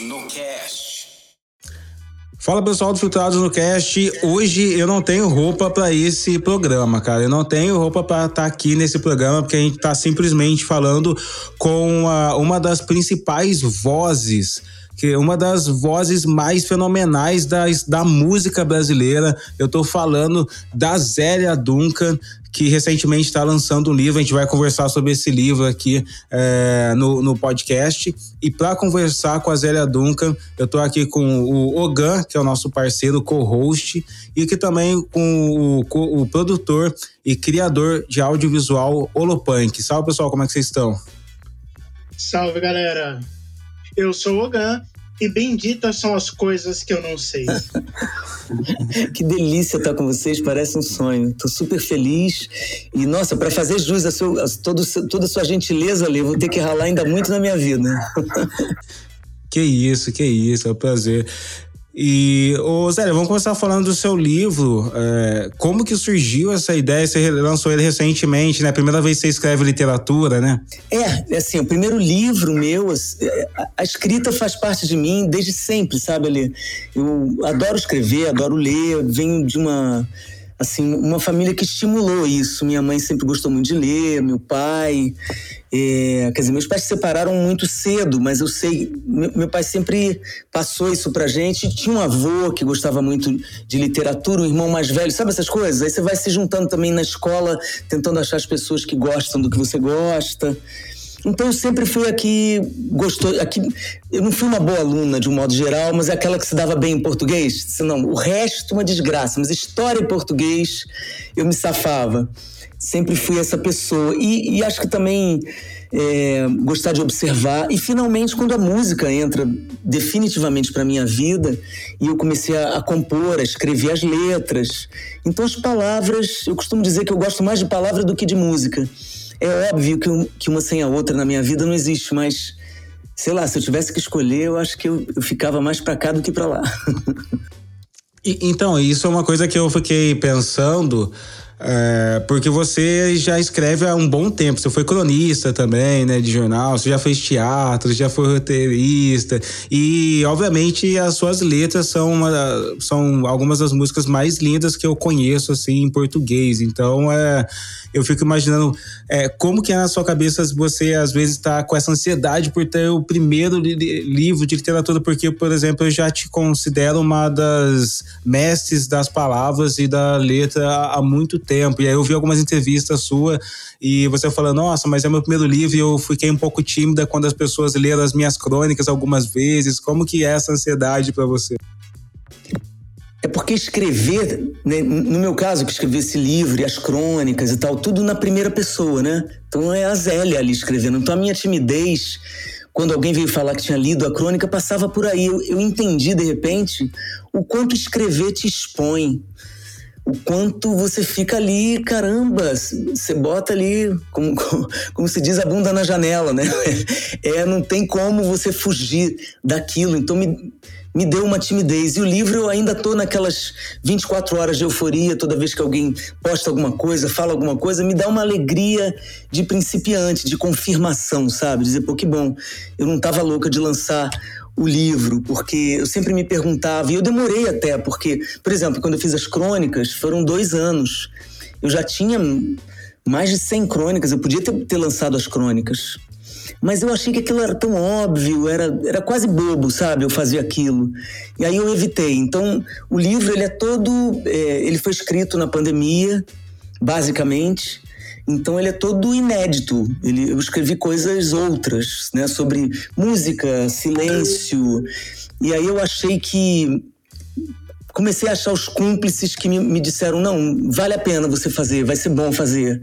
No Cast. Fala pessoal do Filtrados no Cast. Hoje eu não tenho roupa para esse programa, cara. Eu não tenho roupa para estar tá aqui nesse programa porque a gente tá simplesmente falando com a, uma das principais vozes que é uma das vozes mais fenomenais da, da música brasileira. Eu tô falando da Zélia Duncan, que recentemente está lançando um livro. A gente vai conversar sobre esse livro aqui é, no, no podcast. E para conversar com a Zélia Duncan, eu estou aqui com o Ogan, que é o nosso parceiro, co-host, e aqui também com o, o produtor e criador de audiovisual Olopunk. Salve, pessoal, como é que vocês estão? Salve, galera! Eu sou o Ogan e benditas são as coisas que eu não sei. que delícia estar com vocês, parece um sonho. Estou super feliz. E, nossa, para fazer jus a, seu, a todo, toda a sua gentileza ali, vou ter que ralar ainda muito na minha vida. Que isso, que isso, é um prazer. E, ô Zé, vamos começar falando do seu livro. É, como que surgiu essa ideia? Você lançou ele recentemente, né? Primeira vez que você escreve literatura, né? É, assim, o primeiro livro meu, a escrita faz parte de mim desde sempre, sabe, Ali? Eu adoro escrever, adoro ler, venho de uma assim, uma família que estimulou isso. Minha mãe sempre gostou muito de ler, meu pai. É, quer dizer, meus pais se separaram muito cedo, mas eu sei, meu, meu, pai sempre passou isso pra gente. Tinha um avô que gostava muito de literatura, um irmão mais velho, sabe essas coisas? Aí você vai se juntando também na escola, tentando achar as pessoas que gostam do que você gosta. Então eu sempre fui aqui, gostou, aqui, eu não fui uma boa aluna de um modo geral, mas é aquela que se dava bem em português. Senão, o resto uma desgraça, mas história em português eu me safava. Sempre fui essa pessoa. E, e acho que também é, gostar de observar. E finalmente, quando a música entra definitivamente para minha vida, e eu comecei a, a, compor, a escrever as letras. Então, as palavras, eu costumo dizer que eu gosto mais de palavra do que de música. É óbvio que, um, que uma sem a outra na minha vida não existe, mas sei lá, se eu tivesse que escolher, eu acho que eu, eu ficava mais para cá do que para lá. e, então, isso é uma coisa que eu fiquei pensando é, porque você já escreve há um bom tempo. Você foi cronista também, né, de jornal. Você já fez teatro, já foi roteirista e, obviamente, as suas letras são uma, são algumas das músicas mais lindas que eu conheço assim em português. Então, é, eu fico imaginando é, como que é na sua cabeça você às vezes está com essa ansiedade por ter o primeiro li livro de literatura, porque, por exemplo, eu já te considero uma das mestres das palavras e da letra há muito tempo. E aí eu vi algumas entrevistas sua e você falando, nossa, mas é meu primeiro livro e eu fiquei um pouco tímida quando as pessoas leram as minhas crônicas algumas vezes. Como que é essa ansiedade para você? É porque escrever, né, no meu caso, que escrevi esse livro e as crônicas e tal, tudo na primeira pessoa, né? Então é a Zélia ali escrevendo. Então a minha timidez, quando alguém veio falar que tinha lido a crônica, passava por aí. Eu, eu entendi, de repente, o quanto escrever te expõe o quanto você fica ali, caramba, você bota ali, como, como, como, se diz, a bunda na janela, né? É, não tem como você fugir daquilo. Então me, me deu uma timidez. E o livro eu ainda tô naquelas 24 horas de euforia, toda vez que alguém posta alguma coisa, fala alguma coisa, me dá uma alegria de principiante, de confirmação, sabe? Dizer, pô, que bom, eu não tava louca de lançar o livro, porque eu sempre me perguntava, e eu demorei até, porque, por exemplo, quando eu fiz as crônicas, foram dois anos. Eu já tinha mais de 100 crônicas, eu podia ter, ter lançado as crônicas. Mas eu achei que aquilo era tão óbvio, era, era quase bobo, sabe? Eu fazia aquilo. E aí eu evitei. Então, o livro, ele é todo... É, ele foi escrito na pandemia, basicamente. Então ele é todo inédito. Ele, eu escrevi coisas outras, né? Sobre música, silêncio. E aí eu achei que comecei a achar os cúmplices que me, me, disseram não vale a pena você fazer vai ser bom fazer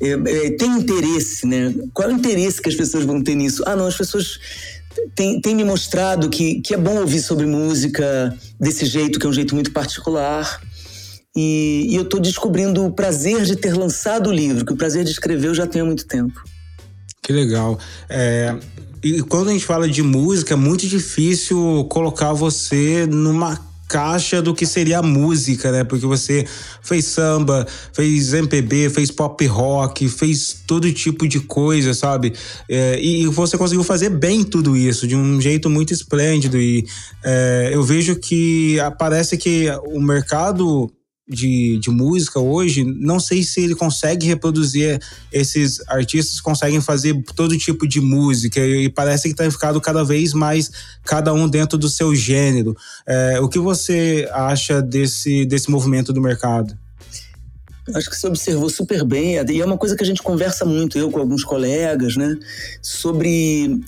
é, é, tem interesse né qual é o interesse que as pessoas vão ter nisso ah não as pessoas têm, têm me mostrado que, que é bom ouvir sobre música desse jeito que é um jeito muito particular e, e eu estou descobrindo o prazer de ter lançado o livro, que o prazer de escrever eu já tenho há muito tempo. Que legal. É, e quando a gente fala de música, é muito difícil colocar você numa caixa do que seria a música, né? Porque você fez samba, fez MPB, fez pop rock, fez todo tipo de coisa, sabe? É, e você conseguiu fazer bem tudo isso, de um jeito muito esplêndido. E é, eu vejo que parece que o mercado de, de música hoje, não sei se ele consegue reproduzir esses artistas conseguem fazer todo tipo de música e, parece que está ficado cada vez mais cada um dentro do seu gênero. É, o que você acha desse, desse movimento do mercado? Acho que você observou super bem, e é uma coisa que a gente conversa muito, eu com alguns colegas, né? Sobre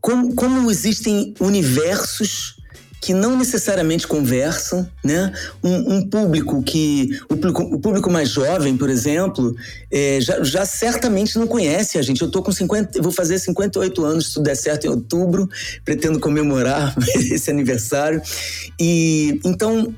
como, como existem universos que não necessariamente conversam, né? Um, um público que o público, o público, mais jovem, por exemplo, é, já, já, certamente não conhece a gente. Eu tô com 50, vou fazer 58 anos, se tudo der certo em outubro, pretendo comemorar esse aniversário. E então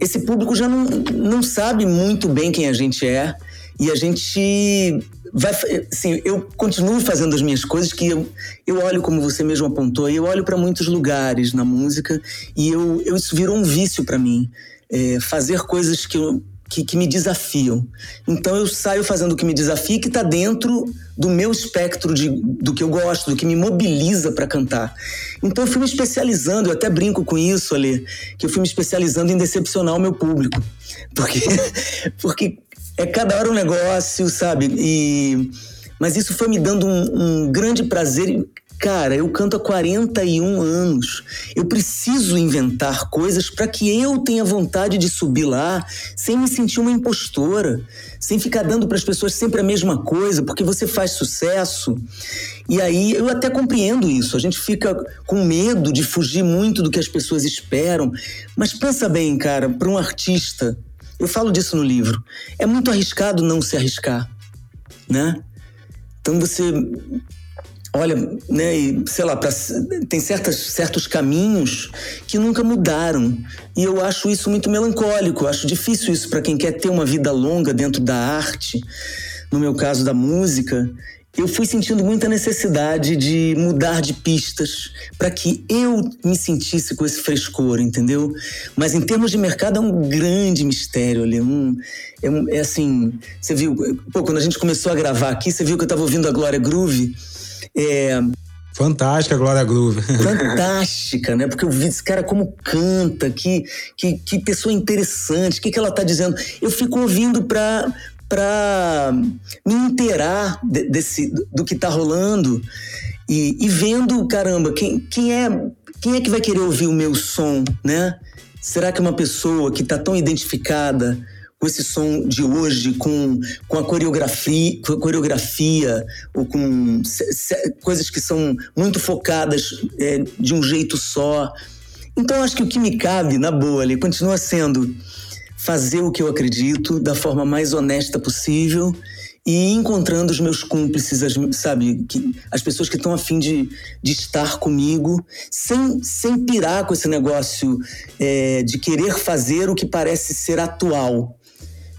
esse público já não, não sabe muito bem quem a gente é e a gente vai, assim, eu continuo fazendo as minhas coisas que eu, eu olho como você mesmo apontou, eu olho para muitos lugares na música e eu, eu isso virou um vício para mim, é, fazer coisas que, eu, que, que, me desafiam. Então eu saio fazendo o que me desafia, que está dentro do meu espectro de, do que eu gosto, do que me mobiliza para cantar. Então eu fui me especializando, eu até brinco com isso, ali, que eu fui me especializando em decepcionar o meu público, porque porque é cada hora um negócio, sabe? E mas isso foi me dando um, um grande prazer. Cara, eu canto há 41 anos. Eu preciso inventar coisas para que eu tenha vontade de subir lá sem me sentir uma impostora, sem ficar dando para as pessoas sempre a mesma coisa, porque você faz sucesso. E aí eu até compreendo isso. A gente fica com medo de fugir muito do que as pessoas esperam. Mas pensa bem, cara, para um artista eu falo disso no livro. É muito arriscado não se arriscar, né? Então você olha, né, e, sei lá, pra, tem certas, certos caminhos que nunca mudaram. E eu acho isso muito melancólico, eu acho difícil isso para quem quer ter uma vida longa dentro da arte, no meu caso da música, eu fui sentindo muita necessidade de mudar de pistas para que eu me sentisse com esse frescor, entendeu? Mas em termos de mercado é um grande mistério ali. Um, é, um, é assim, você viu, pô, quando a gente começou a gravar aqui, você viu que eu estava ouvindo a Glória Groove. É, Fantástica, Glória Groove. Fantástica, né? Porque eu vi esse cara como canta, que, que, que pessoa interessante, o que, que ela tá dizendo. Eu fico ouvindo pra, para me inteirar de, desse, do que está rolando e, e, vendo, caramba, quem, quem, é, quem é que vai querer ouvir o meu som, né? Será que é uma pessoa que está tão identificada com esse som de hoje, com, com a coreografia, com a coreografia ou com se, se, coisas que são muito focadas é, de um jeito só. Então, acho que o que me cabe, na boa, ali, continua sendo fazer o que eu acredito da forma mais honesta possível e encontrando os meus cúmplices, as, sabe, que, as pessoas que estão afim de, de estar comigo, sem, sem pirar com esse negócio é, de querer fazer o que parece ser atual.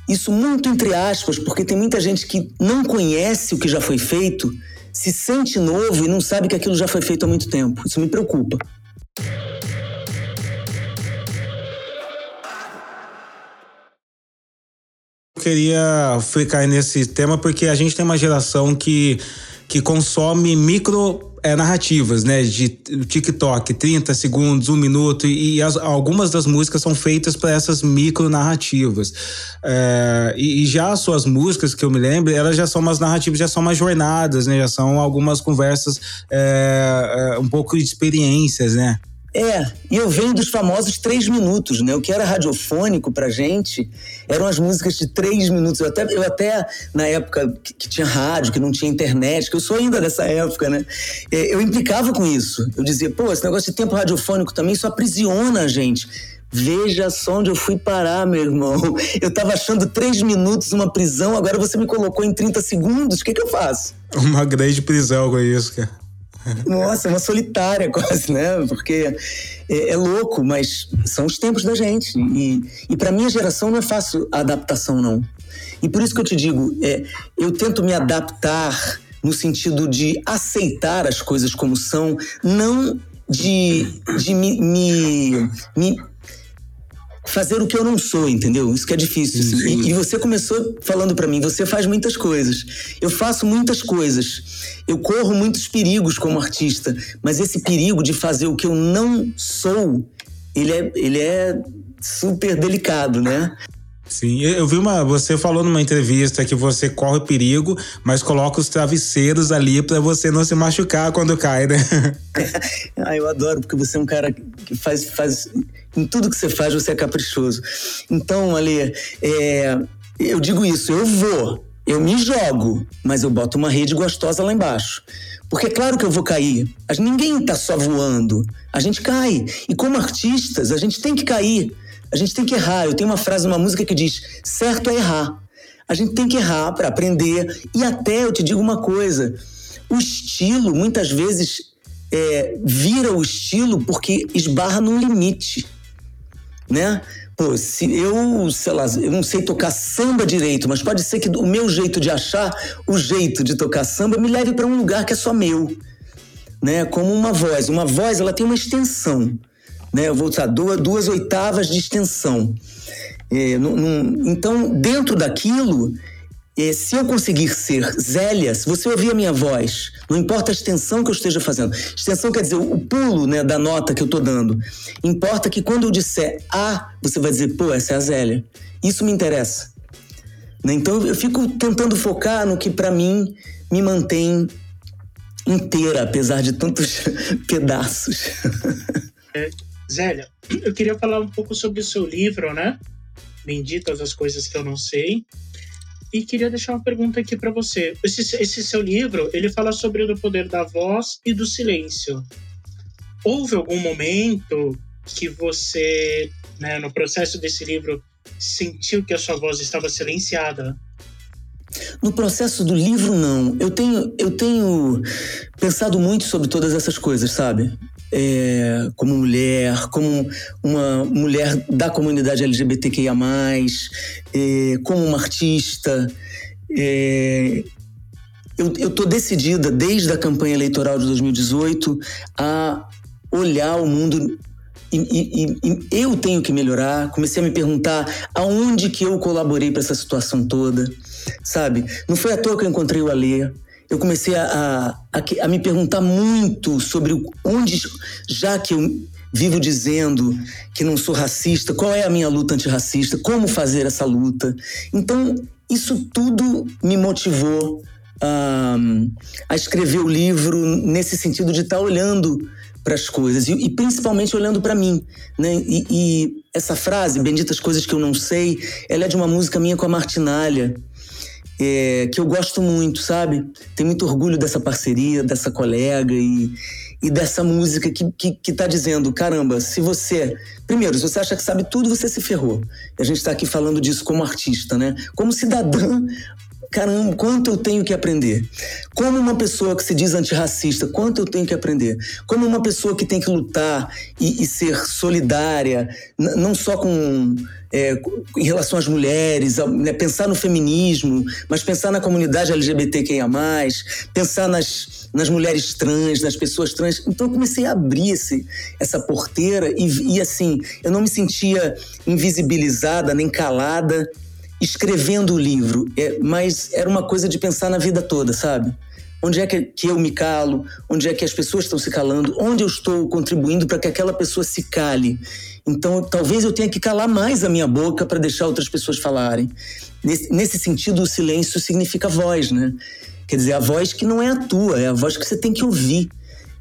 Isso muito entre aspas, porque tem muita gente que não conhece o que já foi feito, se sente novo e não sabe que aquilo já foi feito há muito tempo. Isso me preocupa. Queria ficar nesse tema porque a gente tem uma geração que, que consome micro é, narrativas, né? De TikTok, 30 segundos, um minuto, e, as, algumas das músicas são feitas para essas micro narrativas. É, e, e, já as suas músicas, que eu me lembro, elas já são umas narrativas, já são umas jornadas, né? Já são algumas conversas, é um pouco de experiências, né? É, e eu venho dos famosos três minutos, né? O que era radiofônico pra gente eram as músicas de três minutos. Eu até, eu até na época que, que tinha rádio, que não tinha internet, que eu sou ainda dessa época, né? É, eu implicava com isso. Eu dizia, pô, esse negócio de tempo radiofônico também só aprisiona a gente. Veja só onde eu fui parar, meu irmão. Eu tava achando três minutos uma prisão, agora você me colocou em 30 segundos. O que, que eu faço? Uma grande prisão com isso, cara. Nossa, uma solitária quase, né? Porque é, é, louco, mas são os tempos da gente. E, e para minha geração não é fácil a adaptação, não. E por isso que eu te digo, é, eu tento me adaptar no sentido de aceitar as coisas como são, não de, de me, me, me fazer o que eu não sou, entendeu? Isso que é difícil. Assim. E, e, você começou falando para mim, você faz muitas coisas. Eu faço muitas coisas. Eu corro muitos perigos como artista, mas esse perigo de fazer o que eu não sou, ele é, ele é super delicado, né? Sim, eu vi uma. Você falou numa entrevista que você corre perigo, mas coloca os travesseiros ali para você não se machucar quando cai, né? ah, eu adoro, porque você é um cara que faz, faz em tudo que você faz, você é caprichoso. Então, Ale, é, eu digo isso, eu vou, eu me jogo, mas eu boto uma rede gostosa lá embaixo. Porque é claro que eu vou cair. Ninguém está só voando. A gente cai. E como artistas, a gente tem que cair. A gente tem que errar. Eu tenho uma frase numa música que diz: certo é errar. A gente tem que errar para aprender. E até eu te digo uma coisa: o estilo, muitas vezes, é, vira o estilo porque esbarra num limite né? Pô, se eu, sei lá, eu não sei tocar samba direito, mas pode ser que o meu jeito de achar o jeito de tocar samba me leve para um lugar que é só meu, né? Como uma voz. Uma voz, ela tem uma extensão, né? Eu vou usar duas, duas oitavas de extensão. É, num, num, então, dentro daquilo, e se eu conseguir ser Zélia, se você ouvir a minha voz, não importa a extensão que eu esteja fazendo, extensão quer dizer o pulo né, da nota que eu estou dando. Importa que quando eu disser A, você vai dizer, pô, essa é a Zélia. Isso me interessa. Né? Então eu fico tentando focar no que para mim me mantém inteira, apesar de tantos pedaços. É, Zélia, eu queria falar um pouco sobre o seu livro, né? Benditas as coisas que eu não sei. E queria deixar uma pergunta aqui para você. Esse, esse seu livro, ele fala sobre o poder da voz e do silêncio. Houve algum momento que você, né, no processo desse livro, sentiu que a sua voz estava silenciada? No processo do livro, não. Eu tenho, eu tenho pensado muito sobre todas essas coisas, sabe? É, como mulher, como uma mulher da comunidade LGBTQIA, é, como uma artista. É, eu estou decidida, desde a campanha eleitoral de 2018, a olhar o mundo e, e, e, eu tenho que melhorar. Comecei a me perguntar aonde que eu colaborei para essa situação toda, sabe? Não foi à toa que eu encontrei o Alê, eu comecei a, a, a, me perguntar muito sobre onde, já que eu vivo dizendo que não sou racista, qual é a minha luta antirracista, como fazer essa luta. Então, isso tudo me motivou a, a escrever o livro nesse sentido de estar tá olhando para as coisas e, e, principalmente olhando para mim, né? E, e, essa frase, benditas coisas que eu não sei, ela é de uma música minha com a Martinalha é, que eu gosto muito, sabe? Tenho muito orgulho dessa parceria, dessa colega e, e dessa música que, que, que tá dizendo: caramba, se você. Primeiro, se você acha que sabe tudo, você se ferrou. E a gente está aqui falando disso como artista, né? Como cidadã, caramba, quanto eu tenho que aprender. Como uma pessoa que se diz antirracista, quanto eu tenho que aprender. Como uma pessoa que tem que lutar e, e ser solidária, não só com é, em relação às mulheres, né, pensar no feminismo, mas pensar na comunidade LGBTQIA, pensar nas, nas mulheres trans, nas pessoas trans. Então eu comecei a abrir esse, essa porteira e, e assim, eu não me sentia invisibilizada nem calada escrevendo o livro, é, mas era uma coisa de pensar na vida toda, sabe? Onde é que, eu me calo? Onde é que as pessoas estão se calando? Onde eu estou contribuindo para que aquela pessoa se cale? Então, talvez eu tenha que calar mais a minha boca para deixar outras pessoas falarem. Nesse, nesse sentido, o silêncio significa voz, né? Quer dizer, a voz que não é a tua, é a voz que você tem que ouvir.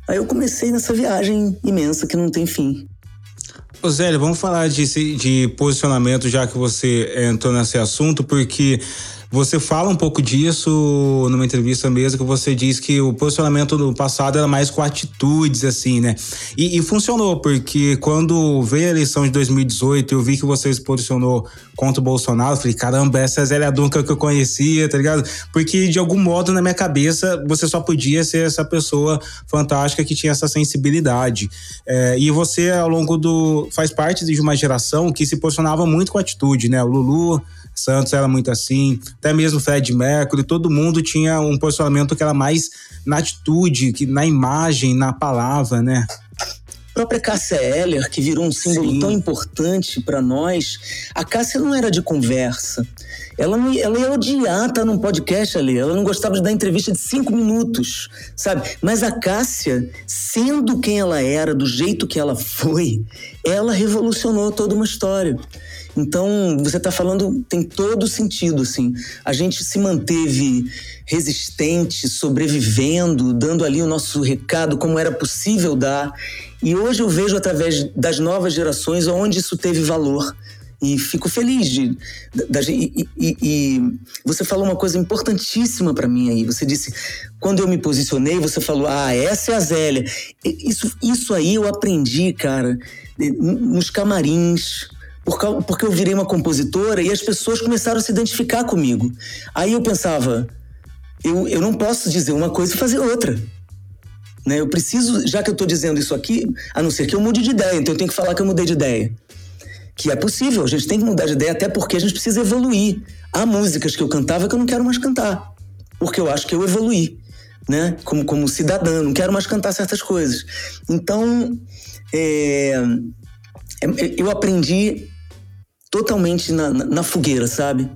Aí eu comecei nessa viagem imensa que não tem fim. Ô Zélio, vamos falar de, de posicionamento já que você entrou nesse assunto, porque você fala um pouco disso numa entrevista mesmo, que você diz que o posicionamento no passado era mais com atitudes, assim, né? E, e funcionou, porque quando veio a eleição de 2018, eu vi que você se posicionou contra o Bolsonaro, eu falei, caramba, essa é a Zélia Duncan que eu conhecia, tá ligado? Porque de algum modo na minha cabeça você só podia ser essa pessoa fantástica que tinha essa sensibilidade. É, e você, ao longo do. faz parte de uma geração que se posicionava muito com atitude, né? O Lulu Santos era muito assim, até mesmo Fred Mercury, todo mundo tinha um posicionamento que era mais na atitude, que na imagem, na palavra, né? própria Cássia Eller, que virou um símbolo Sim. tão importante para nós, a Cássia não era de conversa. Ela, não, ela ia odiar estar num podcast ali. Ela não gostava de dar entrevista de cinco minutos, sabe? Mas a Cássia, sendo quem ela era, do jeito que ela foi, ela revolucionou toda uma história. Então, você está falando, tem todo sentido, assim. A gente se manteve resistente, sobrevivendo, dando ali o nosso recado como era possível dar. E hoje eu vejo através das novas gerações onde isso teve valor. E fico feliz de. de, e, e, e, você falou uma coisa importantíssima para mim aí. Você disse, quando eu me posicionei, você falou, ah, essa é a Zélia. Isso, isso aí eu aprendi, cara, nos camarins, porque eu virei uma compositora e as pessoas começaram a se identificar comigo. Aí eu pensava, eu, eu não posso dizer uma coisa e fazer outra. Né? Eu preciso, já que eu estou dizendo isso aqui, a não ser que eu mude de ideia, então eu tenho que falar que eu mudei de ideia. Que é possível, a gente tem que mudar de ideia, até porque a gente precisa evoluir. Há músicas que eu cantava que eu não quero mais cantar, porque eu acho que eu evoluí, né? Como, como cidadã, não quero mais cantar certas coisas. Então, é, é eu aprendi totalmente na, na fogueira, sabe?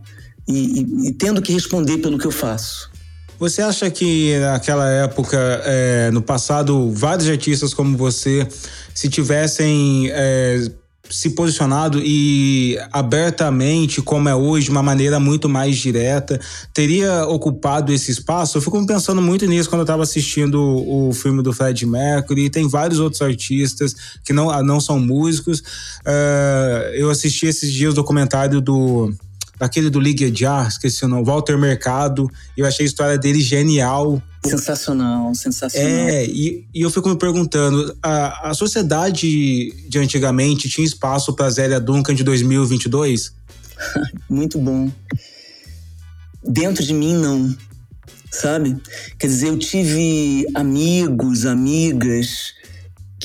E, e, e, tendo que responder pelo que eu faço. Você acha que naquela época, é, no passado, vários artistas como você, se tivessem é, se posicionado e abertamente, como é hoje, de uma maneira muito mais direta, teria ocupado esse espaço? Eu fico pensando muito nisso quando eu estava assistindo o, filme do Fred Mercury. Tem vários outros artistas que não, não são músicos. Uh, eu assisti esses dias o documentário do daquele do Liga Jar, esqueci o nome, Walter Mercado. Eu achei a história dele genial. Sensacional, sensacional. É, e, e eu fico me perguntando: a, a sociedade de antigamente tinha espaço para Zélia Duncan de 2022? Muito bom. Dentro de mim, não. Sabe? Quer dizer, eu tive amigos, amigas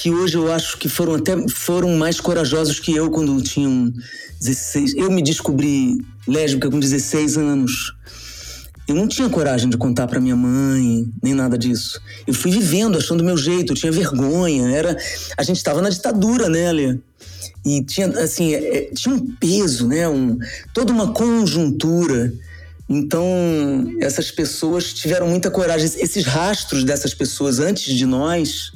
que hoje eu acho que foram até foram mais corajosos que eu quando tinham 16. Eu me descobri lésbica com 16 anos. Eu não tinha coragem de contar para minha mãe, nem nada disso. Eu fui vivendo, achando meu jeito, eu tinha vergonha. Era, a gente estava na ditadura, né, Alê? E tinha, assim, é, é, tinha um peso, né? Um, toda uma conjuntura. Então, essas pessoas tiveram muita coragem. Esses rastros dessas pessoas antes de nós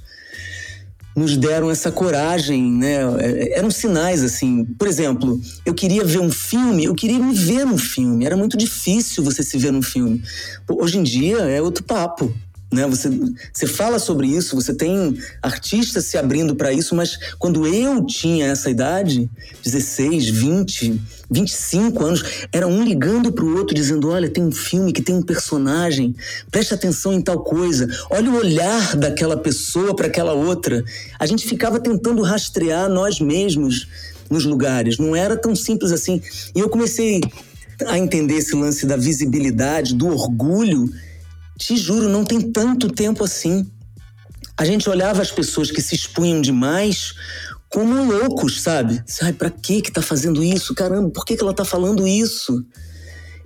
nos deram essa coragem, né? É, eram sinais assim. Por exemplo, eu queria ver um filme, eu queria me ver no filme. Era muito difícil você se ver no filme. Hoje em dia é outro papo. Né? Você, você fala sobre isso, você tem artistas se abrindo para isso, mas quando eu tinha essa idade, 16, 20, 25 anos, era um ligando para o outro dizendo: Olha, tem um filme que tem um personagem, preste atenção em tal coisa, olha o olhar daquela pessoa para aquela outra. A gente ficava tentando rastrear nós mesmos nos lugares, não era tão simples assim. E eu comecei a entender esse lance da visibilidade, do orgulho te juro, não tem tanto tempo assim. A gente olhava as pessoas que se expunham demais como loucos, sabe? Ai, pra que que tá fazendo isso? Caramba, por que que ela tá falando isso?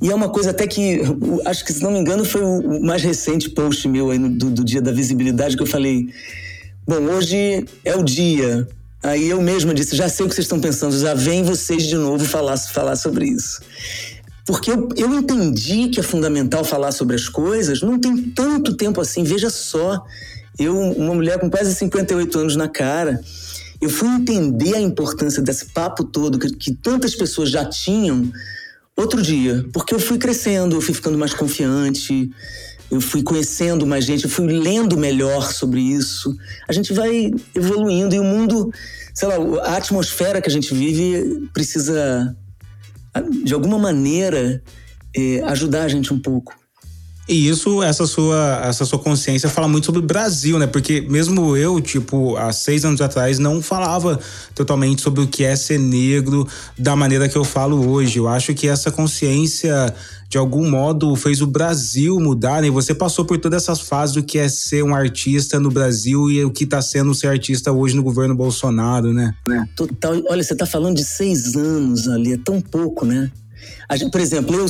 E é uma coisa até que, acho que se não me engano, foi o mais recente post meu aí do, do dia da visibilidade que eu falei: Bom, hoje é o dia. Aí eu mesma disse: Já sei o que vocês estão pensando, já vem vocês de novo falar, falar sobre isso. Porque eu, eu entendi que é fundamental falar sobre as coisas, não tem tanto tempo assim. Veja só, eu, uma mulher com quase 58 anos na cara, eu fui entender a importância desse papo todo que, que tantas pessoas já tinham outro dia, porque eu fui crescendo, eu fui ficando mais confiante, eu fui conhecendo mais gente, eu fui lendo melhor sobre isso. A gente vai evoluindo e o mundo, sei lá, a atmosfera que a gente vive precisa de alguma maneira, é, ajudar a gente um pouco. E isso, essa sua, essa sua consciência fala muito sobre o Brasil, né? Porque mesmo eu, tipo, há seis anos atrás, não falava totalmente sobre o que é ser negro da maneira que eu falo hoje. Eu acho que essa consciência, de algum modo, fez o Brasil mudar, né? Você passou por todas essas fases do que é ser um artista no Brasil e o que está sendo ser artista hoje no governo Bolsonaro, né? Total. Olha, você está falando de seis anos ali, é tão pouco, né? Gente, por exemplo, eu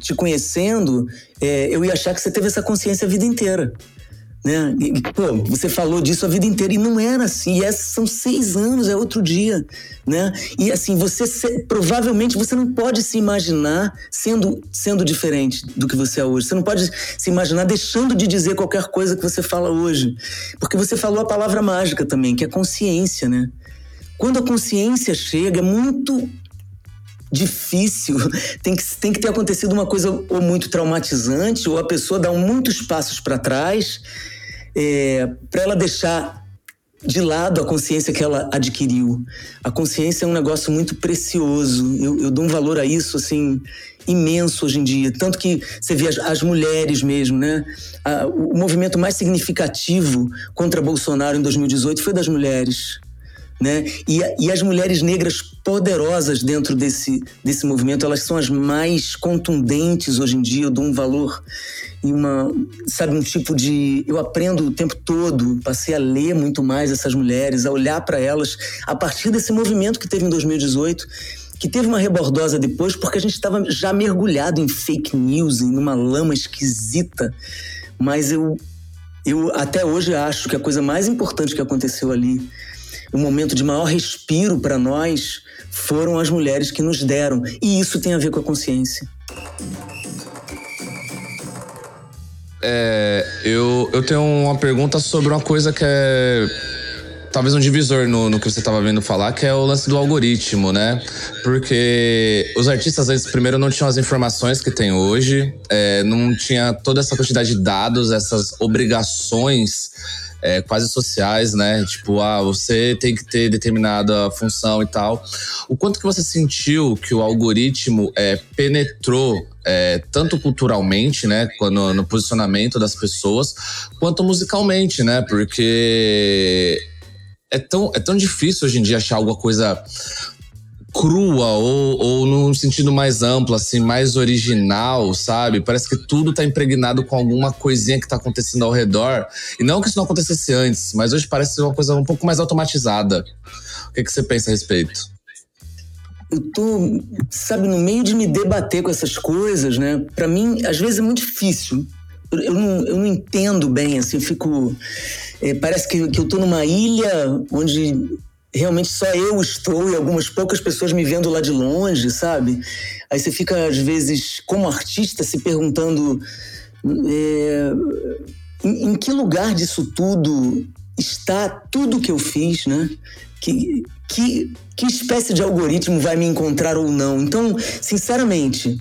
te conhecendo, é, eu ia achar que você teve essa consciência a vida inteira. Né? E, pô, você falou disso a vida inteira e não era assim. E esses são seis anos, é outro dia, né? E assim, você se, provavelmente você não pode se imaginar sendo, sendo diferente do que você é hoje. Você não pode se imaginar deixando de dizer qualquer coisa que você fala hoje, porque você falou a palavra mágica também, que é consciência, né? Quando a consciência chega, é muito difícil. Tem que, tem que ter acontecido uma coisa ou muito traumatizante, ou a pessoa dá muitos passos para trás é, para ela deixar de lado a consciência que ela adquiriu. A consciência é um negócio muito precioso. Eu, eu dou um valor a isso, assim, imenso hoje em dia. Tanto que você vê as, as mulheres mesmo, né? A, o movimento mais significativo contra Bolsonaro em 2018 foi das mulheres né? E, e as mulheres negras poderosas dentro desse, desse movimento, elas são as mais contundentes hoje em dia. Eu dou um valor e uma, sabe, um tipo de. Eu aprendo o tempo todo, passei a ler muito mais essas mulheres, a olhar para elas a partir desse movimento que teve em 2018 que teve uma rebordosa depois, porque a gente estava já mergulhado em fake news, em uma lama esquisita. Mas eu, eu até hoje acho que a coisa mais importante que aconteceu ali o momento de maior respiro para nós foram as mulheres que nos deram. E isso tem a ver com a consciência. É, eu, eu tenho uma pergunta sobre uma coisa que é talvez um divisor no, no que você estava vendo falar, que é o lance do algoritmo, né? Porque os artistas antes, primeiro, não tinham as informações que tem hoje, é, não tinha toda essa quantidade de dados, essas obrigações é, quase sociais, né? Tipo, ah, você tem que ter determinada função e tal. O quanto que você sentiu que o algoritmo é, penetrou é, tanto culturalmente, né, quando, no posicionamento das pessoas, quanto musicalmente, né? Porque é tão, é tão difícil hoje em dia achar alguma coisa crua ou, ou num sentido mais amplo, assim, mais original, sabe? Parece que tudo tá impregnado com alguma coisinha que tá acontecendo ao redor. E não que isso não acontecesse antes, mas hoje parece uma coisa um pouco mais automatizada. O que, que você pensa a respeito? Eu tô, sabe, no meio de me debater com essas coisas, né? Para mim, às vezes é muito difícil. Eu não, eu não entendo bem, assim, eu fico. É, parece que, que eu tô numa ilha onde realmente só eu estou e algumas poucas pessoas me vendo lá de longe, sabe? Aí você fica, às vezes, como artista, se perguntando é, em, em, que lugar disso tudo está tudo que eu fiz, né? Que, que, que espécie de algoritmo vai me encontrar ou não? Então, sinceramente,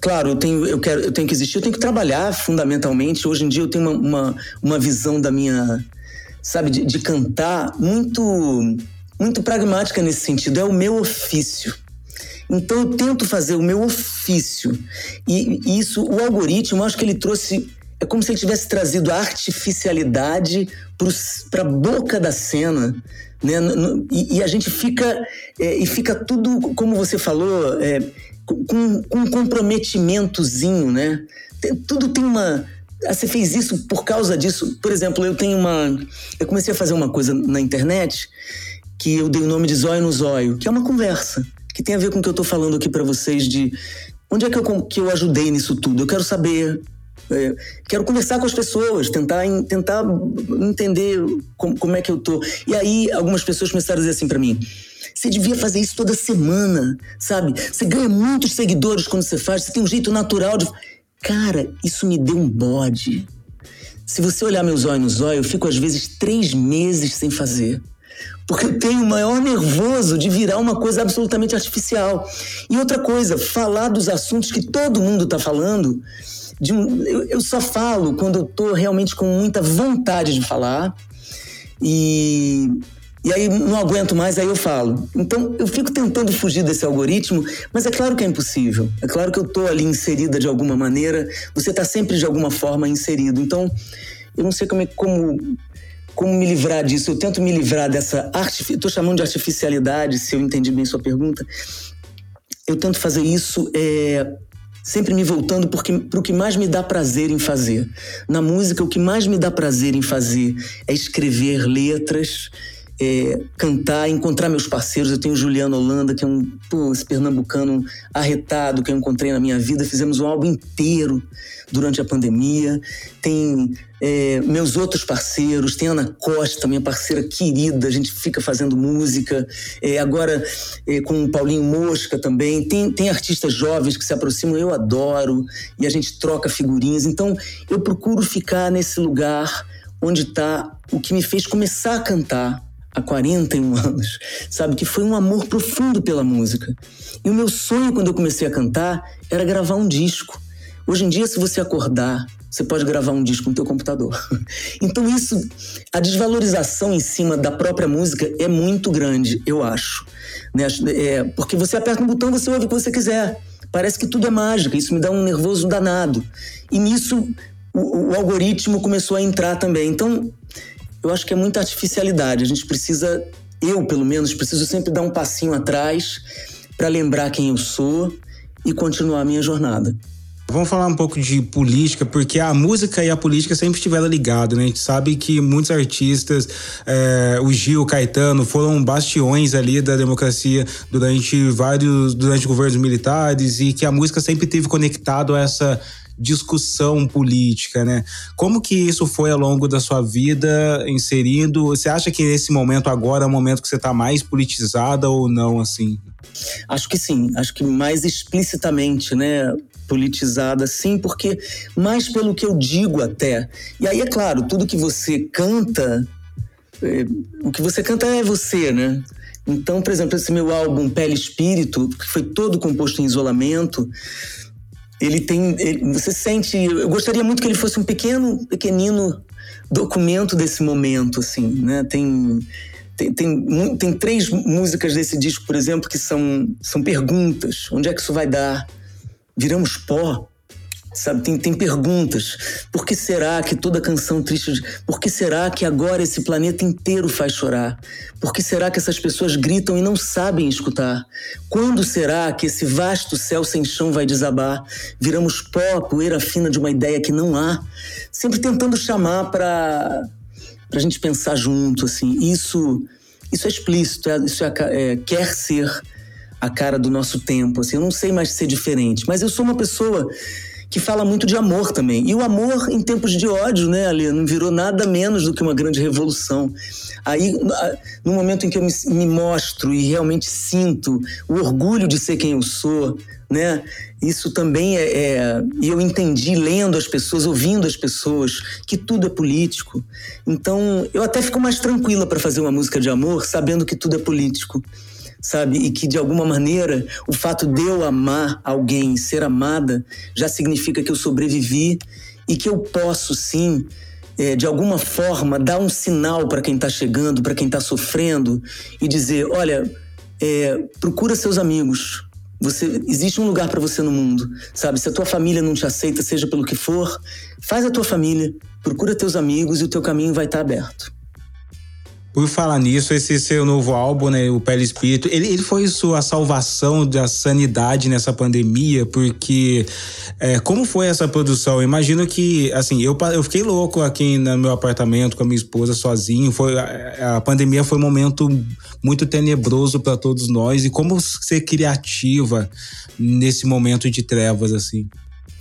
claro, eu tenho, eu quero, eu tenho que existir, eu tenho que trabalhar fundamentalmente. Hoje em dia eu tenho uma, uma, uma visão da minha, sabe, de, de cantar muito muito pragmática nesse sentido, é o meu ofício. Então eu tento fazer o meu ofício. E, e isso, o algoritmo, acho que ele trouxe. É como se ele tivesse trazido a artificialidade para a boca da cena. Né? E, e a gente fica. É, e fica tudo, como você falou, é, com, com um comprometimentozinho, né? Tem, tudo tem uma. Ah, você fez isso por causa disso. Por exemplo, eu tenho uma. Eu comecei a fazer uma coisa na internet que eu dei o nome de Zóio no Zóio, que é uma conversa, que tem a ver com o que eu tô falando aqui para vocês de onde é que eu, que eu ajudei nisso tudo. Eu quero saber, é, quero conversar com as pessoas, tentar, tentar entender como, como é que eu tô. E aí algumas pessoas começaram a dizer assim para mim, você devia fazer isso toda semana, sabe? Você ganha muitos seguidores quando você faz, você tem um jeito natural de. Cara, isso me deu um bode. Se você olhar meus olhos no zóio, eu fico às vezes três meses sem fazer porque eu tenho o maior nervoso de virar uma coisa absolutamente artificial. E outra coisa, falar dos assuntos que todo mundo está falando. Um, eu, eu, só falo quando eu estou realmente com muita vontade de falar. E, e aí não aguento mais, aí eu falo. Então eu fico tentando fugir desse algoritmo, mas é claro que é impossível. É claro que eu estou ali inserida de alguma maneira. Você está sempre de alguma forma inserido. Então eu não sei como, é, como como me livrar disso? Eu tento me livrar dessa estou chamando de artificialidade, se eu entendi bem sua pergunta. Eu tento fazer isso é, sempre me voltando para o que mais me dá prazer em fazer. Na música, o que mais me dá prazer em fazer é escrever letras é, cantar, encontrar meus parceiros. Eu tenho o Juliano Holanda, que é um pô, esse pernambucano arretado que eu encontrei na minha vida. Fizemos um álbum inteiro durante a pandemia. Tem é, meus outros parceiros, tem Ana Costa, minha parceira querida, a gente fica fazendo música. É, agora é, com o Paulinho Mosca também. Tem, tem artistas jovens que se aproximam, eu adoro, e a gente troca figurinhas. Então eu procuro ficar nesse lugar onde está o que me fez começar a cantar há 41 anos, sabe? Que foi um amor profundo pela música. E o meu sonho quando eu comecei a cantar era gravar um disco. Hoje em dia, se você acordar, você pode gravar um disco no teu computador. Então isso, a desvalorização em cima da própria música é muito grande, eu acho. Né? É, porque você aperta um botão, você ouve o que você quiser. Parece que tudo é mágica, isso me dá um nervoso danado. E nisso o, o algoritmo começou a entrar também. Então, eu acho que é muita artificialidade. A gente precisa, eu pelo menos, preciso sempre dar um passinho atrás para lembrar quem eu sou e continuar a minha jornada. Vamos falar um pouco de política, porque a música e a política sempre estiveram ligados, né? A gente sabe que muitos artistas, é, o Gil, o Caetano, foram bastiões ali da democracia durante vários, durante governos militares e que a música sempre teve conectado a essa discussão política, né? Como que isso foi ao longo da sua vida inserindo? Você acha que nesse momento agora é o momento que você está mais politizada ou não, assim? Acho que sim, acho que mais explicitamente, né? Politizada, sim, porque mais pelo que eu digo até. E aí, é claro, tudo que você canta, é, o que você canta é você, né? Então, por exemplo, esse meu álbum Pele Espírito, que foi todo composto em isolamento, ele tem. Ele, você sente. Eu gostaria muito que ele fosse um pequeno, pequenino documento desse momento, assim, né? Tem. Tem, tem, tem três músicas desse disco, por exemplo, que são, são perguntas. Onde é que isso vai dar? Viramos pó? Sabe, tem, tem perguntas. Por que será que toda canção triste. Por que será que agora esse planeta inteiro faz chorar? Por que será que essas pessoas gritam e não sabem escutar? Quando será que esse vasto céu sem chão vai desabar? Viramos pó, poeira fina de uma ideia que não há. Sempre tentando chamar para a gente pensar junto, assim. Isso, isso é explícito, é, isso é, é, quer ser a cara do nosso tempo. Assim. Eu não sei mais ser diferente, mas eu sou uma pessoa que fala muito de amor também. E o amor em tempos de ódio, né, Ali? Não virou nada menos do que uma grande revolução. Aí, no momento em que eu me, me mostro e realmente sinto o orgulho de ser quem eu sou, né? Isso também é, é, E eu entendi lendo as pessoas, ouvindo as pessoas, que tudo é político. Então, eu até fico mais tranquila para fazer uma música de amor, sabendo que tudo é político sabe? E que de alguma maneira o fato de eu amar alguém, ser amada, já significa que eu sobrevivi e que eu posso sim, é, de alguma forma, dar um sinal para quem está chegando, para quem está sofrendo e dizer: olha, é, procura seus amigos. Você existe um lugar para você no mundo, sabe? Se a tua família não te aceita, seja pelo que for, faz a tua família, procura teus amigos e o teu caminho vai estar tá aberto. Por falar nisso, esse seu novo álbum, né, o Pele Espírito, ele, ele foi sua salvação da sanidade nessa pandemia, porque é, como foi essa produção? Eu imagino que, assim, eu, eu fiquei louco aqui no meu apartamento com a minha esposa sozinho. Foi a, a pandemia foi um momento muito tenebroso para todos nós. E como ser criativa nesse momento de trevas, assim?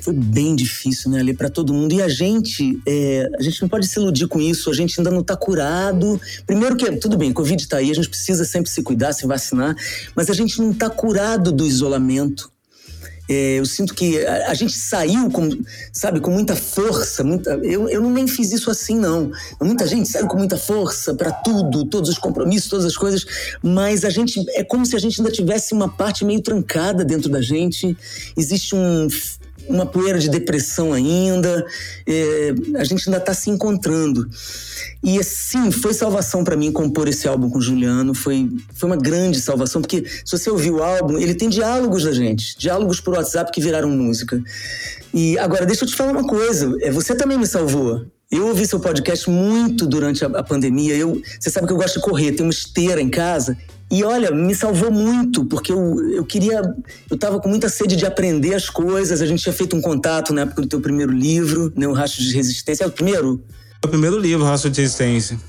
Foi bem difícil, né, ali para todo mundo. E a gente, é, a gente não pode se iludir com isso. A gente ainda não tá curado. Primeiro que tudo bem, Covid tá aí, a gente precisa sempre se cuidar, se vacinar, mas a gente não tá curado do isolamento. É, eu sinto que a, a, gente saiu com, sabe, com muita força. Muita, eu, eu nem fiz isso assim, não. Muita gente saiu com muita força para tudo, todos os compromissos, todas as coisas, mas a gente é como se a gente ainda tivesse uma parte meio trancada dentro da gente. Existe um, uma poeira de depressão ainda, é, a gente ainda está se encontrando. E assim, foi salvação para mim compor esse álbum com o Juliano, foi, foi uma grande salvação, porque se você ouvir o álbum, ele tem diálogos da gente, diálogos por WhatsApp que viraram música. E agora, deixa eu te falar uma coisa, é, você também me salvou. Eu ouvi seu podcast muito durante a, a pandemia. Eu, você sabe que eu gosto de correr, tenho uma esteira em casa. E olha, me salvou muito, porque eu, eu queria. Eu tava com muita sede de aprender as coisas. A gente tinha feito um contato na época do teu primeiro livro, né? O Rastro de Resistência. É o primeiro? É o primeiro livro, Rastro de Resistência.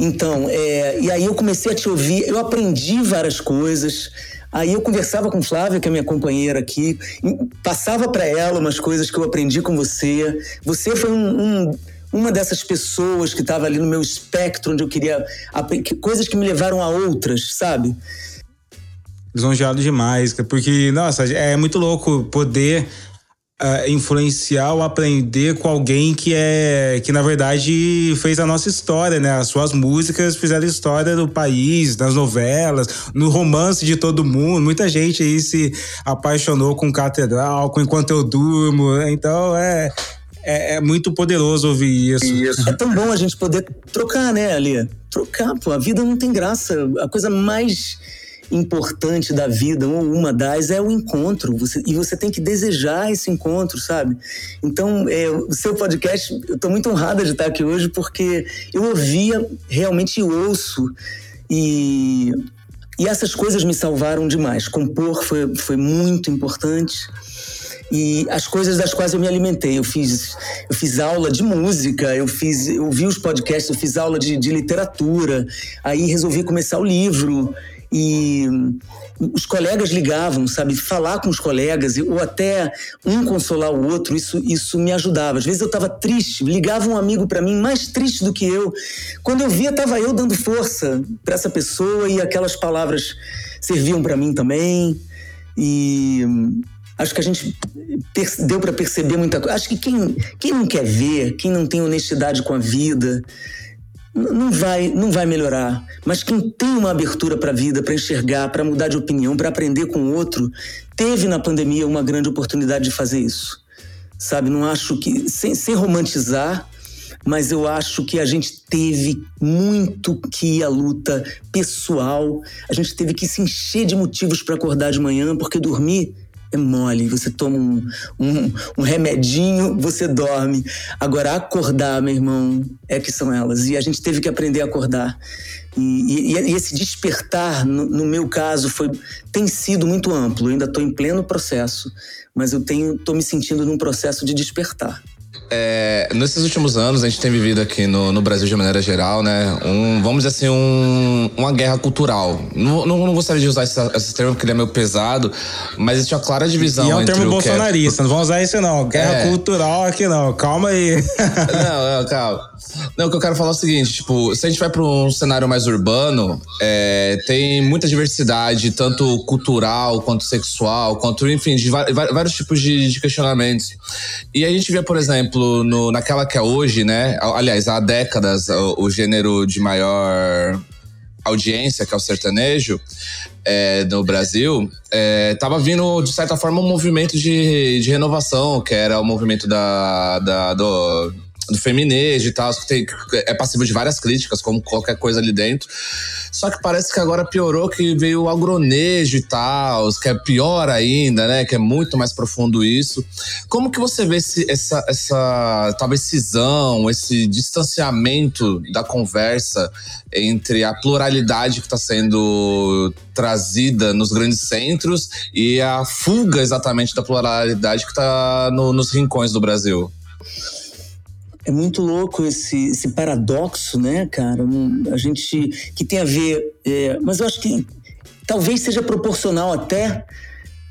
Então, é, e aí eu comecei a te ouvir, eu aprendi várias coisas. Aí eu conversava com Flávia, que é minha companheira aqui, passava para ela umas coisas que eu aprendi com você. Você foi um, um uma dessas pessoas que estava ali no meu espectro, onde eu queria. coisas que me levaram a outras, sabe? Lisonjeado demais, porque, nossa, é muito louco poder uh, influenciar ou aprender com alguém que é que na verdade fez a nossa história, né? As suas músicas fizeram história do país, nas novelas, no romance de todo mundo. Muita gente aí se apaixonou com Catedral, com Enquanto Eu Durmo. Então é é, é, muito poderoso ouvir isso. isso. É tão bom a gente poder trocar, né, Ali? Trocar, pô. A vida não tem graça. A coisa mais importante da vida, ou uma das, é o encontro. Você, e você tem que desejar esse encontro, sabe? Então, é, o seu podcast, eu estou muito honrada de estar aqui hoje, porque eu ouvia, realmente ouço. E, e essas coisas me salvaram demais. Compor foi, foi muito importante e as coisas das quais eu me alimentei. Eu fiz, eu fiz aula de música, eu fiz, eu vi os podcasts, eu fiz aula de, de literatura, aí resolvi começar o livro e os colegas ligavam, sabe, falar com os colegas ou até um consolar o outro, isso, isso me ajudava. Às vezes eu estava triste, ligava um amigo para mim mais triste do que eu. Quando eu via, estava eu dando força para essa pessoa e aquelas palavras serviam para mim também. E Acho que a gente deu para perceber muita coisa. Acho que quem, quem não quer ver, quem não tem honestidade com a vida, não vai, não vai melhorar. Mas quem tem uma abertura para a vida, para enxergar, para mudar de opinião, para aprender com o outro, teve na pandemia uma grande oportunidade de fazer isso. Sabe, não acho que sem, sem romantizar, mas eu acho que a gente teve muito que ir à luta pessoal. A gente teve que se encher de motivos para acordar de manhã, porque dormir é mole. Você toma um, um, um, remedinho, você dorme. Agora, acordar, meu irmão, é que são elas. E a gente teve que aprender a acordar. E, e, e esse despertar, no, no, meu caso, foi tem sido muito amplo. Eu ainda estou em pleno processo, mas eu tenho estou me sentindo num processo de despertar. É, nesses últimos anos, a gente tem vivido aqui no, no Brasil de maneira geral, né? Um, vamos dizer assim, um, uma guerra cultural. Não, não, não gostaria de usar esse, esse, termo porque ele é meio pesado, mas existe uma clara divisão. E é um termo é bolsonarista, é... não vamos usar isso não. Guerra é. cultural aqui não, calma aí. não, não, calma. Não, o que eu quero falar é o seguinte: tipo, se a gente vai para um cenário mais urbano, é, tem muita diversidade, tanto cultural quanto sexual, quanto, enfim, de vários tipos de, de questionamentos. E a gente vê, por exemplo, exemplo, no, naquela que é hoje, né? Aliás, há décadas, o, o gênero de maior audiência, que é o sertanejo, é, no Brasil, estava é, vindo, de certa forma, um movimento de, de renovação, que era o movimento da, da do, do feminejo e tal, que tem, é passivo de várias críticas, como qualquer coisa ali dentro. Só que parece que agora piorou, que veio o agronejo e tal, que é pior ainda, né? Que é muito mais profundo isso. Como que você vê esse, essa, essa talvez cisão, esse distanciamento da conversa entre a pluralidade que está sendo trazida nos grandes centros e a fuga exatamente da pluralidade que está no, nos rincões do Brasil? É muito louco esse, esse paradoxo, né, cara? A gente. que tem a ver. É, mas eu acho que talvez seja proporcional até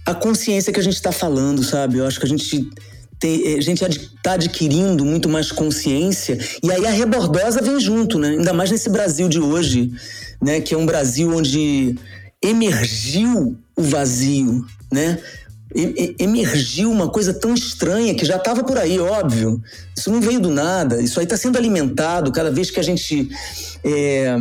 à consciência que a gente está falando, sabe? Eu acho que a gente. Tem, é, a gente está adquirindo muito mais consciência e aí a rebordosa vem junto, né? Ainda mais nesse Brasil de hoje, né? Que é um Brasil onde emergiu o vazio, né? Emergiu uma coisa tão estranha que já estava por aí, óbvio. Isso não veio do nada. Isso aí está sendo alimentado cada vez que a gente é,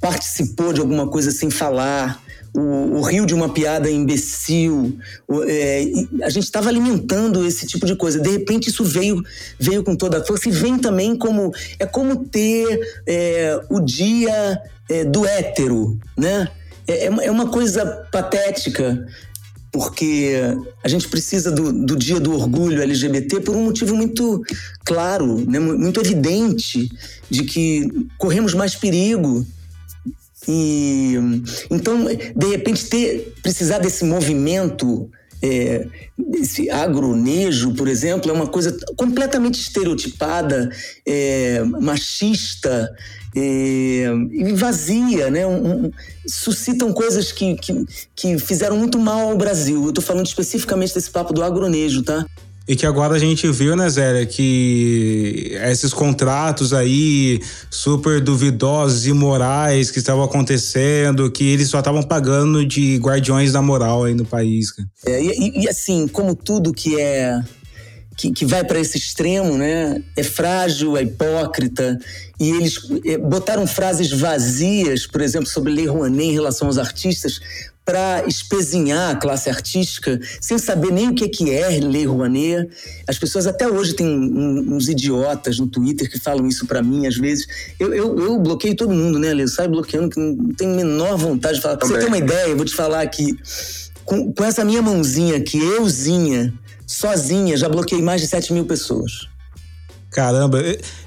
participou de alguma coisa sem falar. O, o rio de uma piada imbecil. O, é, a gente estava alimentando esse tipo de coisa. De repente isso veio, veio com toda a força e vem também como é como ter é, o dia é, do hétero, né? É, é uma coisa patética porque a gente precisa do, do, dia do orgulho LGBT por um motivo muito claro, né, muito evidente, de que corremos mais perigo. E então, de repente, ter, precisar desse movimento, é, esse agronejo, por exemplo, é uma coisa completamente estereotipada, é, machista, é, vazia, né? Um, um, suscitam coisas que, que, que, fizeram muito mal ao Brasil. Eu tô falando especificamente desse papo do agronejo, tá? E que agora a gente viu, né, Zélia, que esses contratos aí super duvidosos e morais que estavam acontecendo, que eles só estavam pagando de guardiões da moral aí no país. É, e, e, assim, como tudo que é que, que vai para esse extremo, né? É frágil, é hipócrita. E eles é, botaram frases vazias, por exemplo, sobre Lei Rouanet em relação aos artistas, para espezinhar a classe artística, sem saber nem o que, que é Lei Rouanet. As pessoas até hoje têm uns idiotas no Twitter que falam isso para mim, às vezes. Eu, eu, eu, bloqueio todo mundo, né, Lê? Sai bloqueando, que não tenho a menor vontade de falar. Pra você ter uma ideia, eu vou te falar aqui. Com, com essa minha mãozinha aqui, euzinha, sozinha, já bloqueei mais de 7 mil pessoas. Caramba,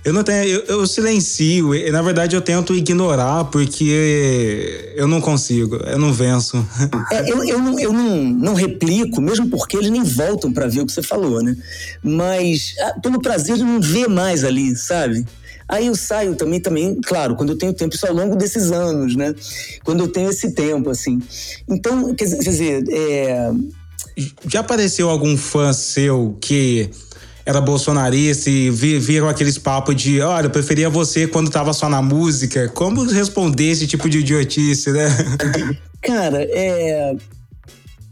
eu não tenho. Eu, eu, silencio. Na verdade, eu tento ignorar porque eu não consigo, eu não venço. É, eu, eu, não, eu não, não replico, mesmo porque eles nem voltam para ver o que você falou, né? Mas ah, pelo prazer de não ver mais ali, sabe? Aí eu saio também, também, claro, quando eu tenho tempo, isso ao longo desses anos, né? Quando eu tenho esse tempo, assim. Então, quer dizer, é já apareceu algum fã seu que era bolsonarista e viram aqueles papos de, olha, eu preferia você quando tava só na música. Como responder esse tipo de idiotice, né? Cara, é.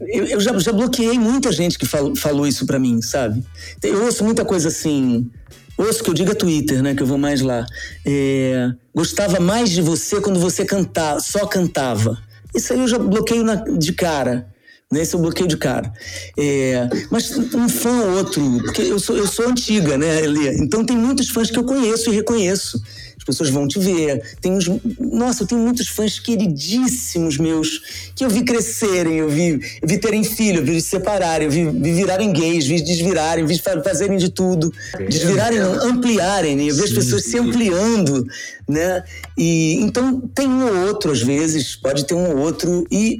Eu, eu já, já, bloqueei muita gente que falou, isso para mim, sabe? Eu ouço muita coisa assim. Ouço que eu diga Twitter, né? Que eu vou mais lá. É, gostava mais de você quando você cantava, só cantava. Isso aí eu já bloqueio na, de cara. Nesse é o bloqueio de cara. É, mas um fã ou outro, porque eu sou, eu sou antiga, né, Elia? Então tem muitos fãs que eu conheço e reconheço. As pessoas vão te ver. Tem uns, nossa, eu tenho muitos fãs queridíssimos meus que eu vi crescerem, eu vi, eu vi terem filho, eu vi se separarem, eu vi, vi virarem gays, vi desvirarem, vi fazerem de tudo. Desvirarem, não, ampliarem, né? Eu vi as pessoas se ampliando, né? E, então tem um ou outro, às vezes, pode ter um ou outro. E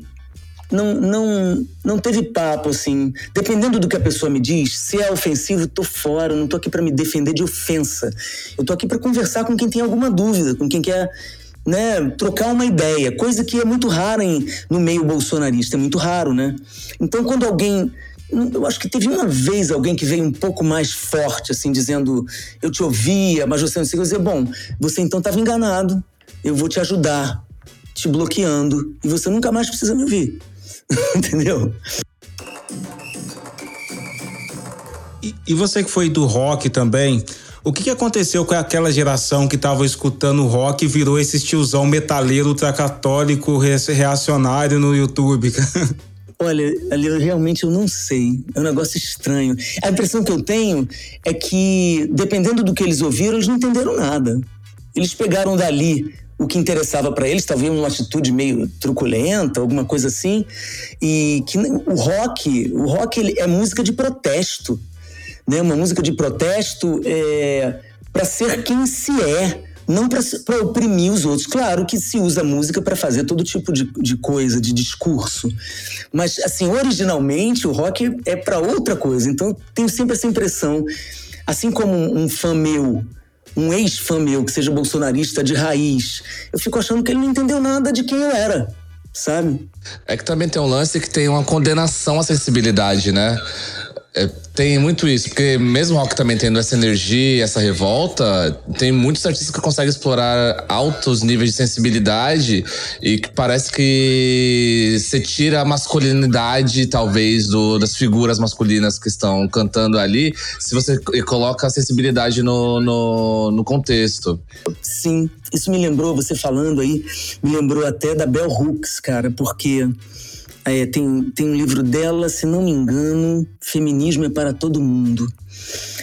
não, não, não teve papo, assim. Dependendo do que a pessoa me diz, se é ofensivo, tô fora, não tô aqui para me defender de ofensa. Eu tô aqui para conversar com quem tem alguma dúvida, com quem quer né, trocar uma ideia, coisa que é muito rara em, no meio bolsonarista, é muito raro, né? Então, quando alguém eu acho que teve uma vez alguém que veio um pouco mais forte, assim, dizendo: Eu te ouvia, mas você não sei. Eu dizer, bom, você então estava enganado, eu vou te ajudar, te bloqueando, e você nunca mais precisa me ouvir. Entendeu? E, e, você que foi do rock também, o que, que aconteceu com aquela geração que estava escutando rock e virou esse tiozão metaleiro ultracatólico reacionário no YouTube? Olha, ali eu realmente eu não sei. É um negócio estranho. A impressão que eu tenho é que, dependendo do que eles ouviram, eles não entenderam nada. Eles pegaram dali o que interessava para eles, talvez uma atitude meio truculenta, alguma coisa assim, e que o rock, o rock é música de protesto, né? Uma música de protesto é, para ser quem se é, não para oprimir os outros. Claro que se usa música para fazer todo tipo de, de coisa, de discurso, mas assim originalmente o rock é para outra coisa. Então tenho sempre essa impressão, assim como um, um fã meu um ex-fã meu que seja bolsonarista de raiz, eu fico achando que ele não entendeu nada de quem eu era, sabe? É que também tem um lance que tem uma condenação à sensibilidade, né? É, tem muito isso, porque mesmo o rock também tendo essa energia, essa revolta, tem muitos artistas que conseguem explorar altos níveis de sensibilidade e que parece que você tira a masculinidade, talvez, do, das figuras masculinas que estão cantando ali, se você coloca a sensibilidade no, no, no contexto. Sim, isso me lembrou, você falando aí, me lembrou até da Bell Hooks, cara, porque é, tem, tem um livro dela, se não me engano, Feminismo é para Todo Mundo,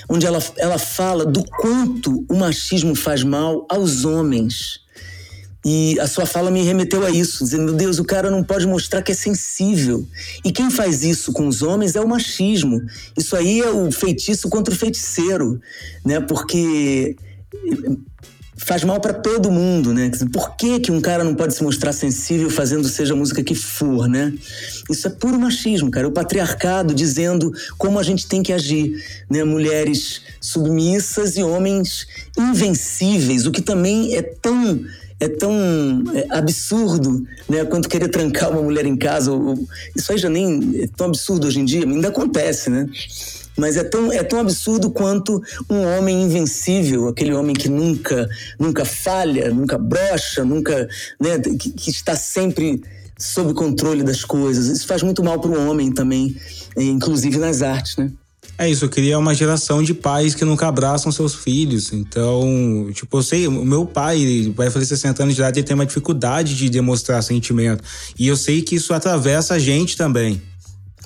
onde ela, ela fala do quanto o machismo faz mal aos homens. E a sua fala me remeteu a isso, dizendo: meu Deus, o cara não pode mostrar que é sensível. E quem faz isso com os homens é o machismo. Isso aí é o feitiço contra o feiticeiro, né? Porque faz mal para todo mundo, né? Por que, que um cara não pode se mostrar sensível fazendo seja a música que for, né? Isso é puro machismo, cara. O patriarcado dizendo como a gente tem que agir, né? Mulheres submissas e homens invencíveis, o que também é tão é tão é, absurdo, né? Quanto querer trancar uma mulher em casa. Isso aí já nem é tão absurdo hoje em dia, ainda acontece, né? Mas é tão, é tão absurdo quanto um homem invencível, aquele homem que nunca, nunca falha, nunca brocha, nunca, né, que, que está sempre sob controle das coisas. Isso faz muito mal para o homem também, eh, inclusive nas artes, né? É isso, cria uma geração de pais que nunca abraçam seus filhos. Então, tipo, eu sei, o meu pai vai fazer 60 anos de idade, ele tem uma dificuldade de demonstrar sentimento. E eu sei que isso atravessa a gente também.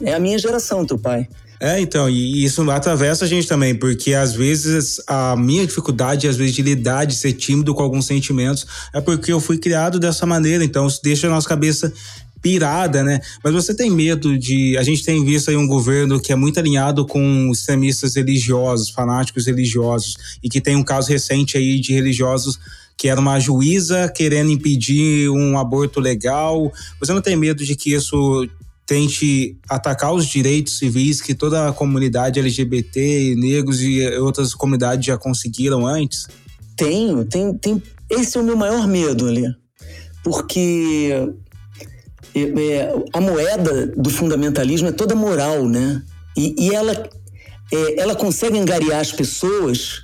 É a minha geração, teu pai. É, então, e isso atravessa a gente também, porque às vezes a minha dificuldade, às vezes, de lidar, de ser tímido com alguns sentimentos, é porque eu fui criado dessa maneira, então isso deixa a nossa cabeça pirada, né? Mas você tem medo de. A gente tem visto aí um governo que é muito alinhado com extremistas religiosos, fanáticos religiosos, e que tem um caso recente aí de religiosos que era uma juíza querendo impedir um aborto legal. Você não tem medo de que isso tente atacar os direitos civis que toda a comunidade LGBT, negros e outras comunidades já conseguiram antes? Tenho, tem, tem. Esse é o meu maior medo, ali. Porque é, é, a moeda do fundamentalismo é toda moral, né? E, e ela, é, ela consegue angariar as pessoas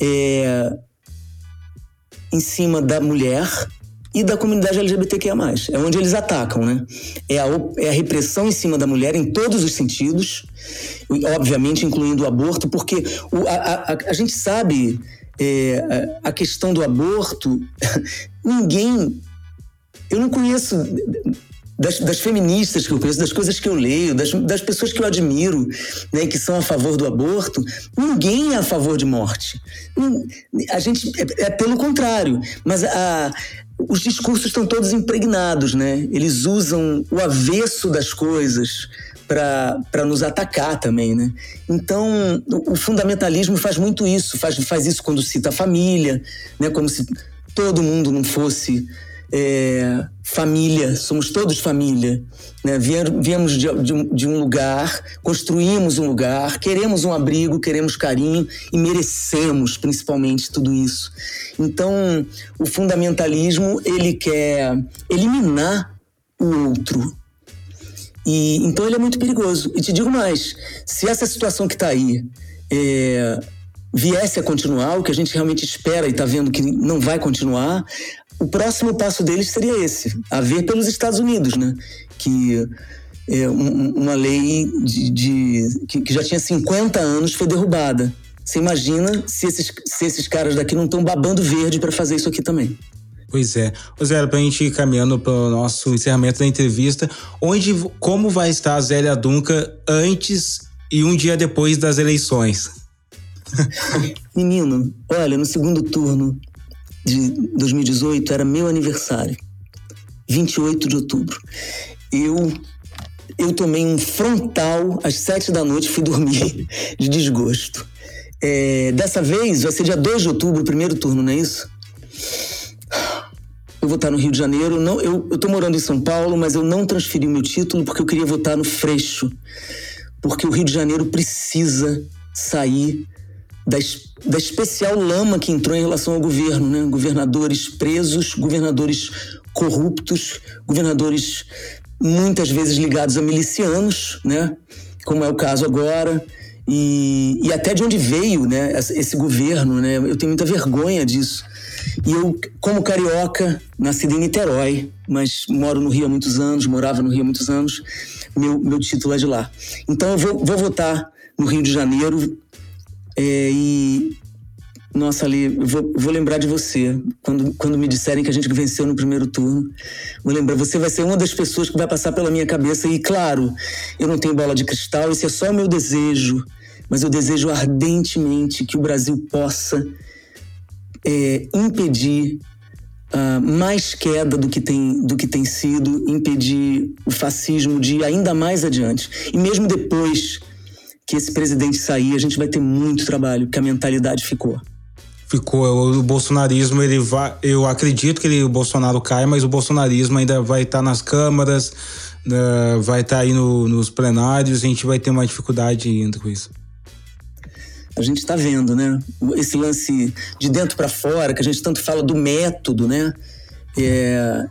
é, em cima da mulher, e da comunidade LGBTQIA+. É onde eles atacam, né? É a, é a repressão em cima da mulher em todos os sentidos, obviamente incluindo o aborto, porque o, a, a, a, gente sabe é, a questão do aborto, ninguém... Eu não conheço das, das, feministas que eu conheço, das coisas que eu leio, das, das pessoas que eu admiro, né, que são a favor do aborto, ninguém é a favor de morte. A gente é, é pelo contrário, mas a, os discursos estão todos impregnados, né? Eles usam o avesso das coisas para nos atacar também, né? Então, o, o, fundamentalismo faz muito isso, faz, faz isso quando cita a família, né? Como se todo mundo não fosse é, família, somos todos família. Né? Viemos de, de, de, um lugar, construímos um lugar, queremos um abrigo, queremos carinho e merecemos principalmente tudo isso. Então, o fundamentalismo ele quer eliminar o outro. E então ele é muito perigoso. E te digo mais: se essa situação que está aí é, viesse a continuar, o que a gente realmente espera e está vendo que não vai continuar, o próximo passo deles seria esse, a ver pelos Estados Unidos, né? Que é, um, uma lei de, de que, que, já tinha 50 anos foi derrubada. Você imagina se esses, se esses caras daqui não estão babando verde para fazer isso aqui também. Pois é. Zé, pra gente ir caminhando para o nosso encerramento da entrevista, onde, como vai estar a Zélia Dunca antes e um dia depois das eleições? Menino, olha, no segundo turno de 2018 era meu aniversário, 28 de outubro. Eu eu tomei um frontal às sete da noite fui dormir de desgosto. É, dessa vez vai ser dia 2 de outubro, primeiro turno, não é isso? Eu vou estar no Rio de Janeiro. Não, eu, eu tô morando em São Paulo, mas eu não transferi o meu título porque eu queria votar no Freixo. Porque o Rio de Janeiro precisa sair da, da especial lama que entrou em relação ao governo, né? Governadores presos, governadores corruptos, governadores muitas vezes ligados a milicianos, né? Como é o caso agora. E, e até de onde veio né, esse governo, né? Eu tenho muita vergonha disso. E eu, como carioca, nascido em Niterói, mas moro no Rio há muitos anos, morava no Rio há muitos anos, meu, meu título é de lá. Então eu vou, vou votar no Rio de Janeiro, é, e. Nossa, Ali, vou, vou, lembrar de você. Quando, quando me disserem que a gente venceu no primeiro turno, vou lembrar. Você vai ser uma das pessoas que vai passar pela minha cabeça. E, claro, eu não tenho bola de cristal, esse é só o meu desejo. Mas eu desejo ardentemente que o Brasil possa é, impedir uh, mais queda do que, tem, do que tem sido, impedir o fascismo de ir ainda mais adiante. E mesmo depois que esse presidente sair, a gente vai ter muito trabalho, porque a mentalidade ficou. ficou o bolsonarismo ele vai eu acredito que ele, o Bolsonaro cai mas o bolsonarismo ainda vai estar tá nas câmaras uh, vai estar tá aí no, nos plenários a gente vai ter uma dificuldade ainda com isso a gente está vendo né esse lance de dentro para fora que a gente tanto fala do método né é,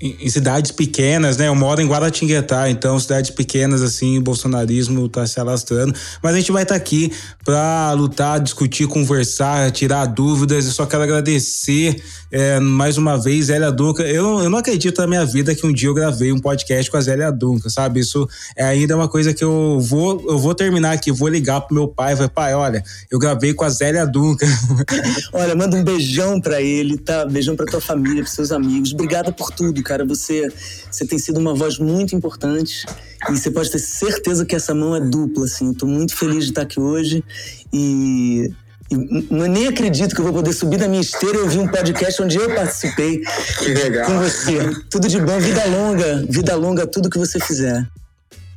em, cidades pequenas, né? Eu moro em Guaratinguetá, então cidades pequenas assim, o bolsonarismo está se alastrando. Mas a gente vai estar tá aqui para lutar, discutir, conversar, tirar dúvidas. Eu só quero agradecer é, mais uma vez Zélia Dunca. Eu, eu não acredito na minha vida que um dia eu gravei um podcast com a Zélia Dunca, sabe? Isso é ainda uma coisa que eu vou eu vou terminar aqui, vou ligar pro meu pai, vai pai, olha, eu gravei com a Zélia Dunca. olha, manda um beijão para ele, tá? Beijão para tua família, pros seus amigos. Obrigada por tudo, cara. Você, você tem sido uma voz muito importante e você pode ter certeza que essa mão é dupla, assim. Eu tô muito feliz de estar aqui hoje e eu nem acredito que eu vou poder subir da minha esteira e ouvir um podcast onde eu participei que legal. com você. Tudo de bom, vida longa, vida longa, tudo que você fizer.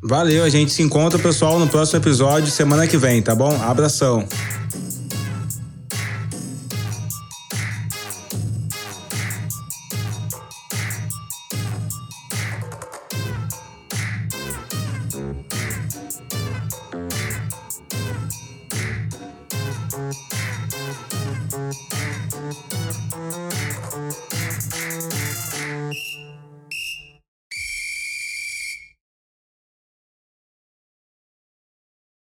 Valeu, a gente se encontra, pessoal, no próximo episódio, semana que vem, tá bom? Abração.